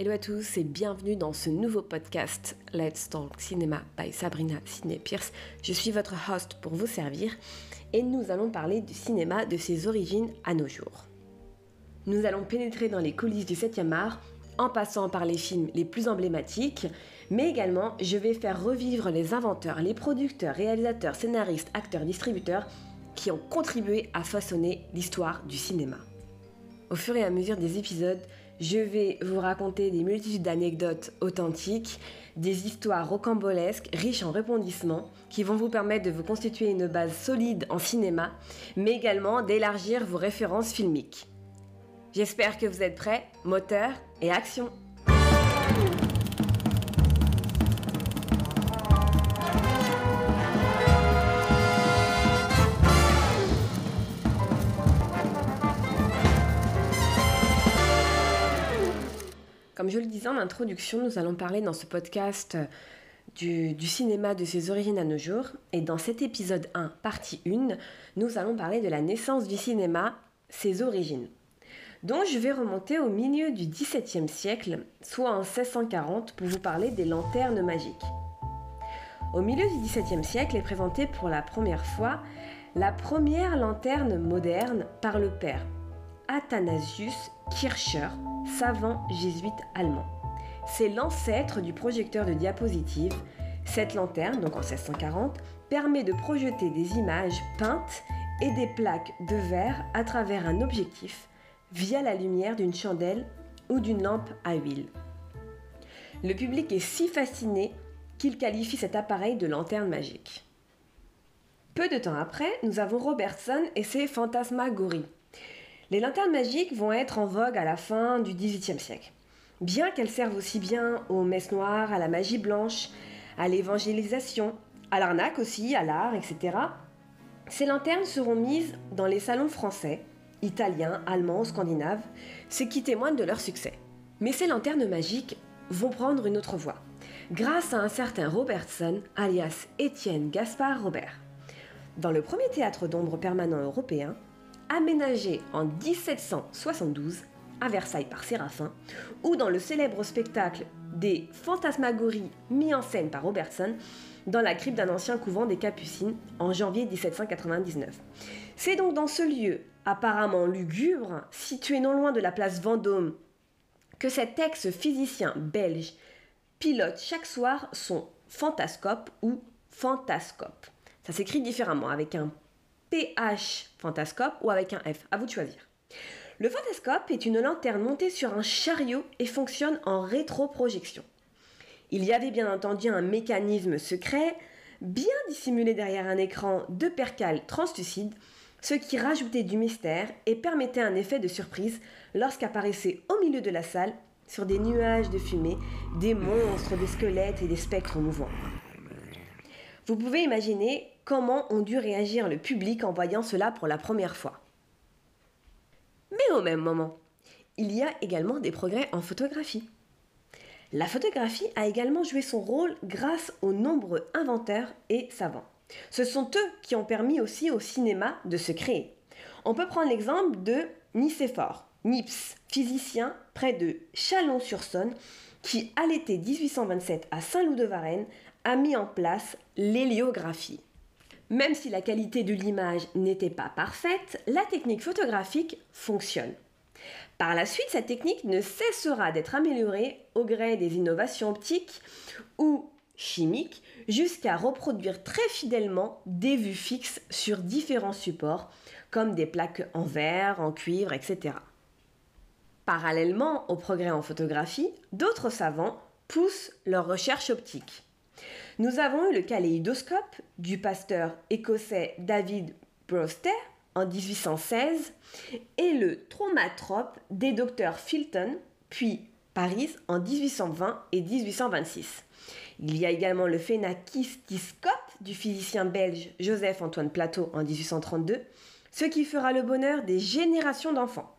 Hello à tous et bienvenue dans ce nouveau podcast Let's Talk Cinema by Sabrina Sidney Pierce. Je suis votre host pour vous servir et nous allons parler du cinéma de ses origines à nos jours. Nous allons pénétrer dans les coulisses du 7e art en passant par les films les plus emblématiques, mais également je vais faire revivre les inventeurs, les producteurs, réalisateurs, scénaristes, acteurs, distributeurs qui ont contribué à façonner l'histoire du cinéma. Au fur et à mesure des épisodes, je vais vous raconter des multitudes d'anecdotes authentiques, des histoires rocambolesques, riches en rebondissements, qui vont vous permettre de vous constituer une base solide en cinéma, mais également d'élargir vos références filmiques. J'espère que vous êtes prêts, moteur et action Comme je le disais en introduction, nous allons parler dans ce podcast euh, du, cinéma de ses origines à nos jours. Et dans cet épisode 1, partie 1, nous allons parler de la naissance du cinéma, ses origines. Donc je vais remonter au milieu du XVIIe siècle, soit en 1640, pour vous parler des lanternes magiques. Au milieu du XVIIe siècle est présentée pour la première fois la première lanterne moderne par le père Athanasius Kircher, savant jésuite allemand. C'est l'ancêtre du projecteur de diapositive. Cette lanterne, donc en 1640, permet de projeter des images peintes et des plaques de verre à travers un objectif via la lumière d'une chandelle ou d'une lampe à huile. Le public est si fasciné qu'il qualifie cet appareil de lanterne magique. Peu de temps après, nous avons Robertson et ses fantasmagories. Les lanternes magiques vont être en vogue à la fin du XVIIIe siècle. Bien qu'elles servent aussi bien aux messes noires, à la magie blanche, à l'évangélisation, à l'arnaque aussi, à l'art, etc., ces lanternes seront mises dans les salons français, italiens, allemands, scandinaves, ce qui témoigne de leur succès. Mais ces lanternes magiques vont prendre une autre voie, grâce à un certain Robertson, alias Étienne Gaspard Robert. Dans le premier théâtre d'ombre permanent européen, aménagé en 1772 à Versailles par Séraphin, ou dans le célèbre spectacle des Fantasmagories mis en scène par Robertson dans la crypte d'un ancien couvent des Capucines en janvier 1799. C'est donc dans ce lieu apparemment lugubre, situé non loin de la place Vendôme, que cet ex-physicien belge pilote chaque soir son fantascope ou fantascope. Ça s'écrit différemment avec un PH fantascope ou avec un F, à vous de choisir. Le fantascope est une lanterne montée sur un chariot et fonctionne en rétroprojection. Il y avait bien entendu un mécanisme secret, bien dissimulé derrière un écran de percale translucide, ce qui rajoutait du mystère et permettait un effet de surprise lorsqu'apparaissaient au milieu de la salle, sur des nuages de fumée, des monstres, des squelettes et des spectres mouvants. Vous pouvez imaginer comment ont dû réagir le public en voyant cela pour la première fois. Mais au même moment, il y a également des progrès en photographie. La photographie a également joué son rôle grâce aux nombreux inventeurs et savants. Ce sont eux qui ont permis aussi au cinéma de se créer. On peut prendre l'exemple de Nicéphore, Nips, physicien près de Chalon-sur-Saône, qui, à l'été 1827 à Saint-Loup-de-Varennes, a mis en place l'héliographie. Même si la qualité de l'image n'était pas parfaite, la technique photographique fonctionne. Par la suite, cette technique ne cessera d'être améliorée au gré des innovations optiques ou chimiques jusqu'à reproduire très fidèlement des vues fixes sur différents supports comme des plaques en verre, en cuivre, etc. Parallèlement au progrès en photographie, d'autres savants poussent leurs recherches optiques. Nous avons eu le kaléidoscope du pasteur écossais David Brewster en 1816 et le traumatrope des docteurs Filton puis Paris en 1820 et 1826. Il y a également le phénakistiscope du physicien belge Joseph-Antoine Plateau en 1832, ce qui fera le bonheur des générations d'enfants.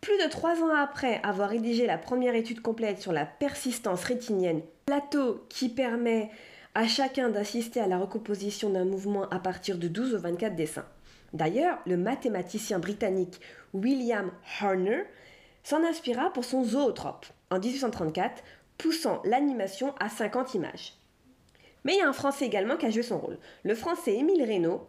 Plus de trois ans après avoir rédigé la première étude complète sur la persistance rétinienne, plateau qui permet à chacun d'assister à la recomposition d'un mouvement à partir de 12 ou 24 dessins. D'ailleurs, le mathématicien britannique William Horner s'en inspira pour son zootrope, en 1834, poussant l'animation à 50 images. Mais il y a un Français également qui a joué son rôle. Le Français Émile Reynaud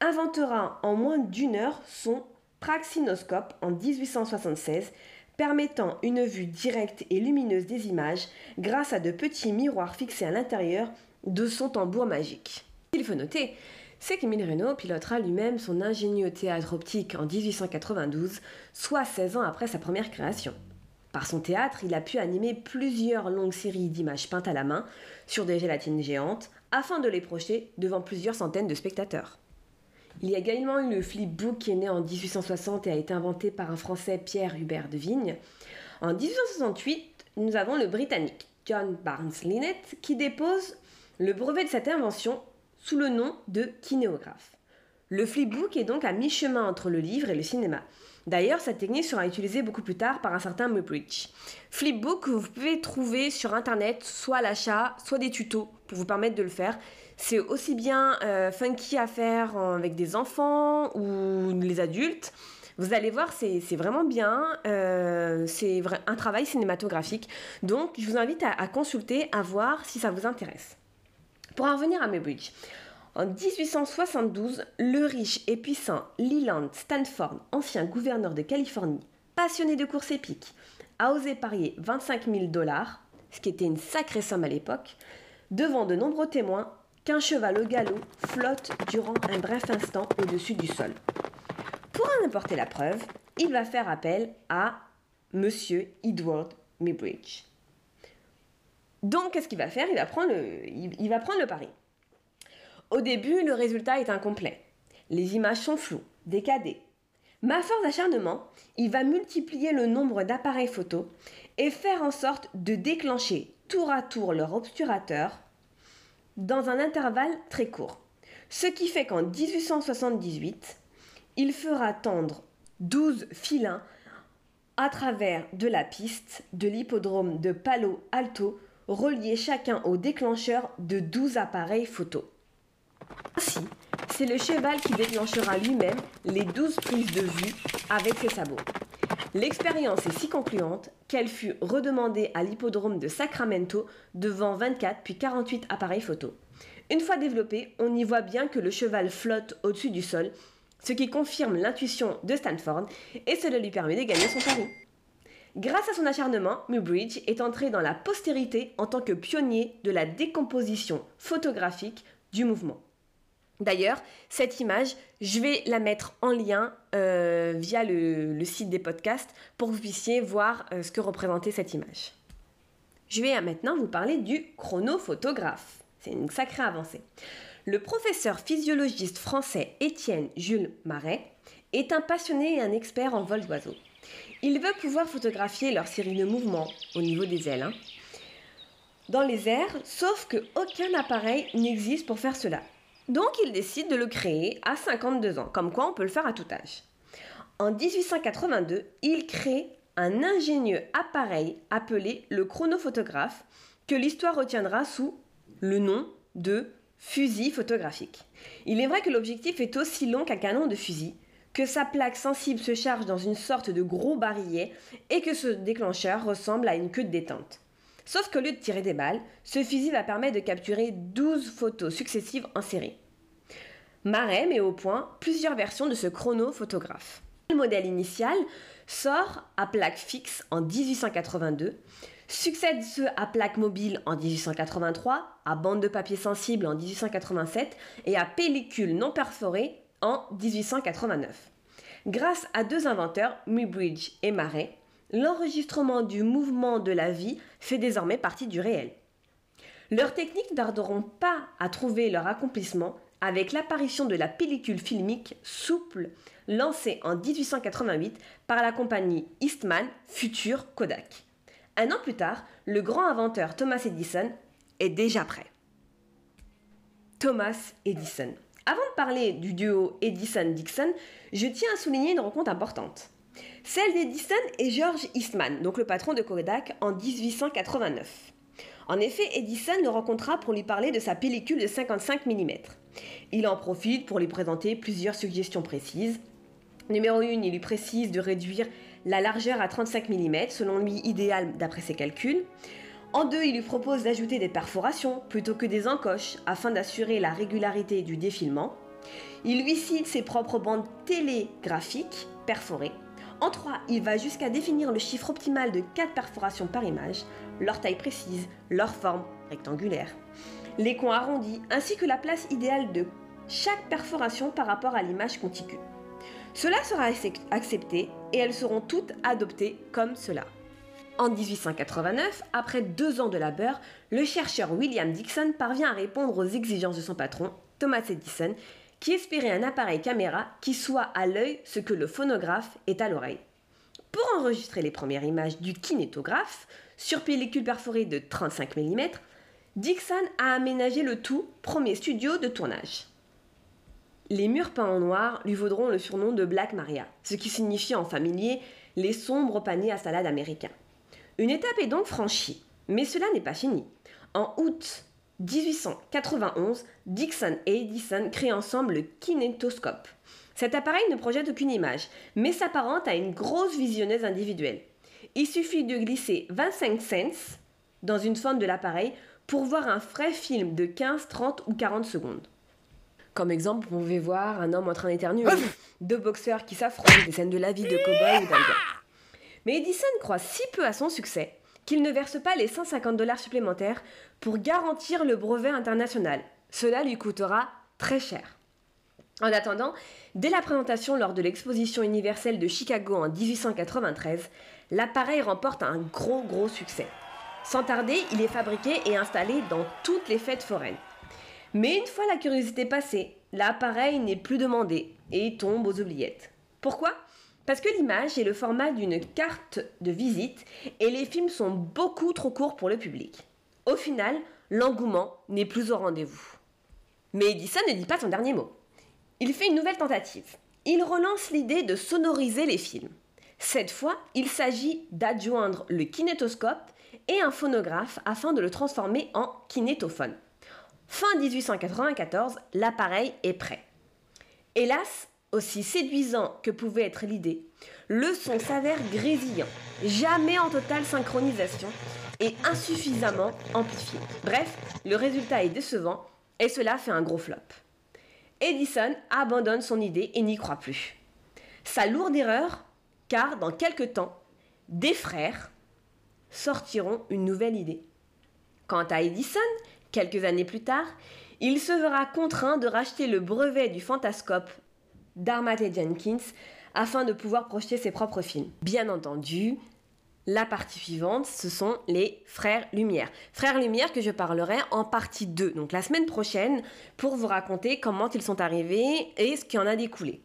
inventera en moins d'une heure son praxinoscope en 1876, permettant une vue directe et lumineuse des images grâce à de petits miroirs fixés à l'intérieur de son tambour magique. Qu'il faut noter, c'est qu'Émile Reynaud pilotera lui-même son ingénieux théâtre optique en 1892, soit 16 ans après sa première création. Par son théâtre, il a pu animer plusieurs longues séries d'images peintes à la main sur des gélatines géantes afin de les projeter devant plusieurs centaines de spectateurs. Il y a également eu le flipbook qui est né en 1860 et a été inventé par un Français Pierre Hubert de Vigne. En 1868, nous avons le Britannique John Barnes Linnet qui dépose le brevet de cette invention sous le nom de kinéographe. Le flipbook est donc à mi-chemin entre le livre et le cinéma. D'ailleurs, cette technique sera utilisée beaucoup plus tard par un certain Muybridge. Flipbook, vous pouvez trouver sur internet soit l'achat, soit des tutos pour vous permettre de le faire. C'est aussi bien euh, funky à faire avec des enfants ou les adultes. Vous allez voir, c'est vraiment bien. Euh, c'est un travail cinématographique. Donc, je vous invite à, consulter, à voir si ça vous intéresse. Pour en revenir à Muybridge, en 1872, le riche et puissant Leland Stanford, ancien gouverneur de Californie, passionné de courses épiques, a osé parier 25 000 dollars, ce qui était une sacrée somme à l'époque, devant de nombreux témoins qu'un cheval au galop flotte durant un bref instant au-dessus du sol. Pour en apporter la preuve, il va faire appel à Monsieur Edward Muybridge. Donc, qu'est-ce qu'il va faire? Il va, prendre le pari. Au début, le résultat est incomplet. Les images sont floues, décadées. Mais à force d'acharnement, il va multiplier le nombre d'appareils photo et faire en sorte de déclencher tour à tour leur obturateur dans un intervalle très court. Ce qui fait qu'en 1878, il fera tendre 12 filins à travers de la piste de l'hippodrome de Palo Alto, reliés chacun au déclencheur de 12 appareils photo. Ainsi, c'est le cheval qui déclenchera lui-même les 12 prises de vue avec ses sabots. L'expérience est si concluante qu'elle fut redemandée à l'hippodrome de Sacramento devant 24 puis 48 appareils photo. Une fois développé, on y voit bien que le cheval flotte au-dessus du sol, ce qui confirme l'intuition de Stanford et cela lui permet de gagner son pari. Grâce à son acharnement, Muybridge est entré dans la postérité en tant que pionnier de la décomposition photographique du mouvement. D'ailleurs, cette image, je vais la mettre en lien euh, via le, site des podcasts pour que vous puissiez voir euh, ce que représentait cette image. Je vais maintenant vous parler du chronophotographe. C'est une sacrée avancée. Le professeur physiologiste français Étienne Jules Marais est un passionné et un expert en vol d'oiseaux. Il veut pouvoir photographier leur série de mouvements au niveau des ailes hein, dans les airs, sauf que aucun appareil n'existe pour faire cela. Donc il décide de le créer à 52 ans, comme quoi on peut le faire à tout âge. En 1882, il crée un ingénieux appareil appelé le chronophotographe, que l'histoire retiendra sous le nom de fusil photographique. Il est vrai que l'objectif est aussi long qu'un canon de fusil, que sa plaque sensible se charge dans une sorte de gros barillet et que ce déclencheur ressemble à une queue de détente. Sauf qu'au lieu de tirer des balles, ce fusil va permettre de capturer 12 photos successives en série. Marais met au point plusieurs versions de ce chronophotographe. Le modèle initial sort à plaque fixe en 1882, succède ce à plaque mobile en 1883, à bande de papier sensible en 1887 et à pellicule non perforée en 1889. Grâce à deux inventeurs, Muybridge et Marais, l'enregistrement du mouvement de la vie fait désormais partie du réel. Leurs techniques ne tarderont pas à trouver leur accomplissement avec l'apparition de la pellicule filmique souple lancée en 1888 par la compagnie Eastman Future Kodak. Un an plus tard, le grand inventeur Thomas Edison est déjà prêt. Thomas Edison. Avant de parler du duo Edison-Dixon, je tiens à souligner une rencontre importante. Celle d'Edison et George Eastman, donc le patron de Kodak, en 1889. En effet, Edison le rencontra pour lui parler de sa pellicule de 55 mm. Il en profite pour lui présenter plusieurs suggestions précises. Numéro 1, il lui précise de réduire la largeur à 35 mm, selon lui idéal d'après ses calculs. En deux, il lui propose d'ajouter des perforations plutôt que des encoches afin d'assurer la régularité du défilement. Il lui cite ses propres bandes télégraphiques perforées. En 3, il va jusqu'à définir le chiffre optimal de 4 perforations par image, leur taille précise, leur forme rectangulaire, les coins arrondis, ainsi que la place idéale de chaque perforation par rapport à l'image contiguë. Cela sera accepté et elles seront toutes adoptées comme cela. En 1889, après deux ans de labeur, le chercheur William Dixon parvient à répondre aux exigences de son patron, Thomas Edison, qui espérait un appareil caméra qui soit à l'œil ce que le phonographe est à l'oreille. Pour enregistrer les premières images du kinétographe, sur pellicule perforée de 35 mm, Dixon a aménagé le tout premier studio de tournage. Les murs peints en noir lui vaudront le surnom de Black Maria, ce qui signifie en familier les sombres paniers à salade américains. Une étape est donc franchie, mais cela n'est pas fini. En août 1891, Dixon et Edison créent ensemble le kinétoscope. Cet appareil ne projette aucune image, mais s'apparente à une grosse visionneuse individuelle. Il suffit de glisser 25 cents dans une forme de l'appareil pour voir un vrai film de 15, 30 ou 40 secondes. Comme exemple, vous pouvez voir un homme en train d'éternuer, deux boxeurs qui s'affrontent, des scènes de la vie de cow-boy ou d'Indiens. Mais Edison croit si peu à son succès qu'il ne verse pas les 150 dollars supplémentaires pour garantir le brevet international. Cela lui coûtera très cher. En attendant, dès la présentation lors de l'exposition universelle de Chicago en 1893, l'appareil remporte un gros gros succès. Sans tarder, il est fabriqué et installé dans toutes les fêtes foraines. Mais une fois la curiosité passée, l'appareil n'est plus demandé et tombe aux oubliettes. Pourquoi? Parce que l'image est le format d'une carte de visite et les films sont beaucoup trop courts pour le public. Au final, l'engouement n'est plus au rendez-vous. Mais Edison ne dit pas son dernier mot. Il fait une nouvelle tentative. Il relance l'idée de sonoriser les films. Cette fois, il s'agit d'adjoindre le kinétoscope et un phonographe afin de le transformer en kinétophone. Fin 1894, l'appareil est prêt. Hélas, aussi séduisant que pouvait être l'idée, le son s'avère grésillant, jamais en totale synchronisation et insuffisamment amplifié. Bref, le résultat est décevant et cela fait un gros flop. Edison abandonne son idée et n'y croit plus. Sa lourde erreur, car dans quelques temps, des frères sortiront une nouvelle idée. Quant à Edison, quelques années plus tard, il se verra contraint de racheter le brevet du fantascope d'Armat et Jenkins afin de pouvoir projeter ses propres films. Bien entendu, la partie suivante, ce sont les Frères Lumière. Frères Lumière que je parlerai en partie 2, donc la semaine prochaine, pour vous raconter comment ils sont arrivés et ce qui en a découlé.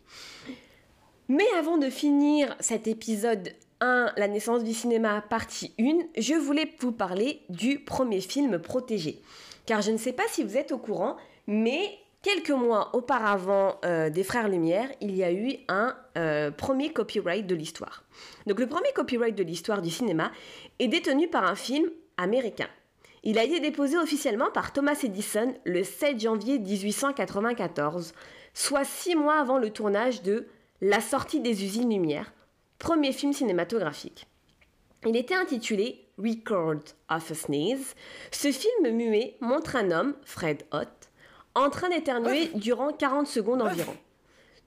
Mais avant de finir cet épisode 1, La naissance du cinéma, partie 1, je voulais vous parler du premier film protégé. Car je ne sais pas si vous êtes au courant, mais Quelques mois auparavant euh, des Frères Lumière, il y a eu un euh, premier copyright de l'histoire. Donc le premier copyright de l'histoire du cinéma est détenu par un film américain. Il a été déposé officiellement par Thomas Edison le 7 janvier 1894, soit six mois avant le tournage de La sortie des usines Lumière, premier film cinématographique. Il était intitulé Record of a Sneeze. Ce film muet montre un homme, Fred Ott, en train d'éternuer durant 40 secondes environ.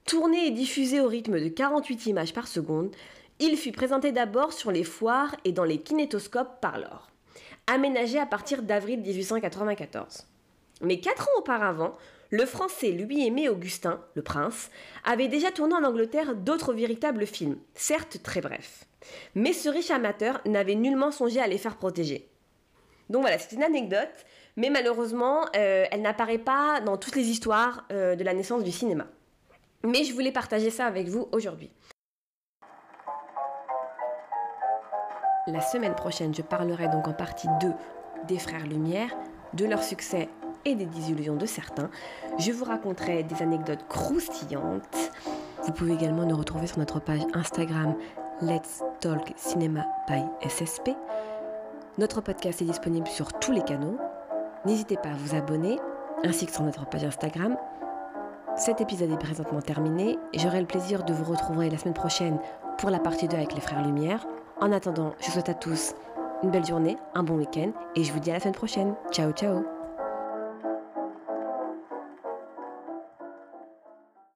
Tourné et diffusé au rythme de 48 images par seconde, il fut présenté d'abord sur les foires et dans les kinétoscopes par l'or, aménagé à partir d'avril 1894. Mais quatre ans auparavant, le français Louis-Aimé Augustin, le prince, avait déjà tourné en Angleterre d'autres véritables films, certes très brefs. Mais ce riche amateur n'avait nullement songé à les faire protéger. Donc voilà, c'est une anecdote mais malheureusement, euh, elle n'apparaît pas dans toutes les histoires euh, de la naissance du cinéma. Mais je voulais partager ça avec vous aujourd'hui. La semaine prochaine, je parlerai donc en partie 2 des Frères Lumière, de leur succès et des désillusions de certains. Je vous raconterai des anecdotes croustillantes. Vous pouvez également nous retrouver sur notre page Instagram Let's Talk Cinema by SSP. Notre podcast est disponible sur tous les canaux, N'hésitez pas à vous abonner, ainsi que sur notre page Instagram. Cet épisode est présentement terminé j'aurai le plaisir de vous retrouver la semaine prochaine pour la partie 2 avec les frères Lumière. En attendant, je souhaite à tous une belle journée, un bon week-end et je vous dis à la semaine prochaine. Ciao ciao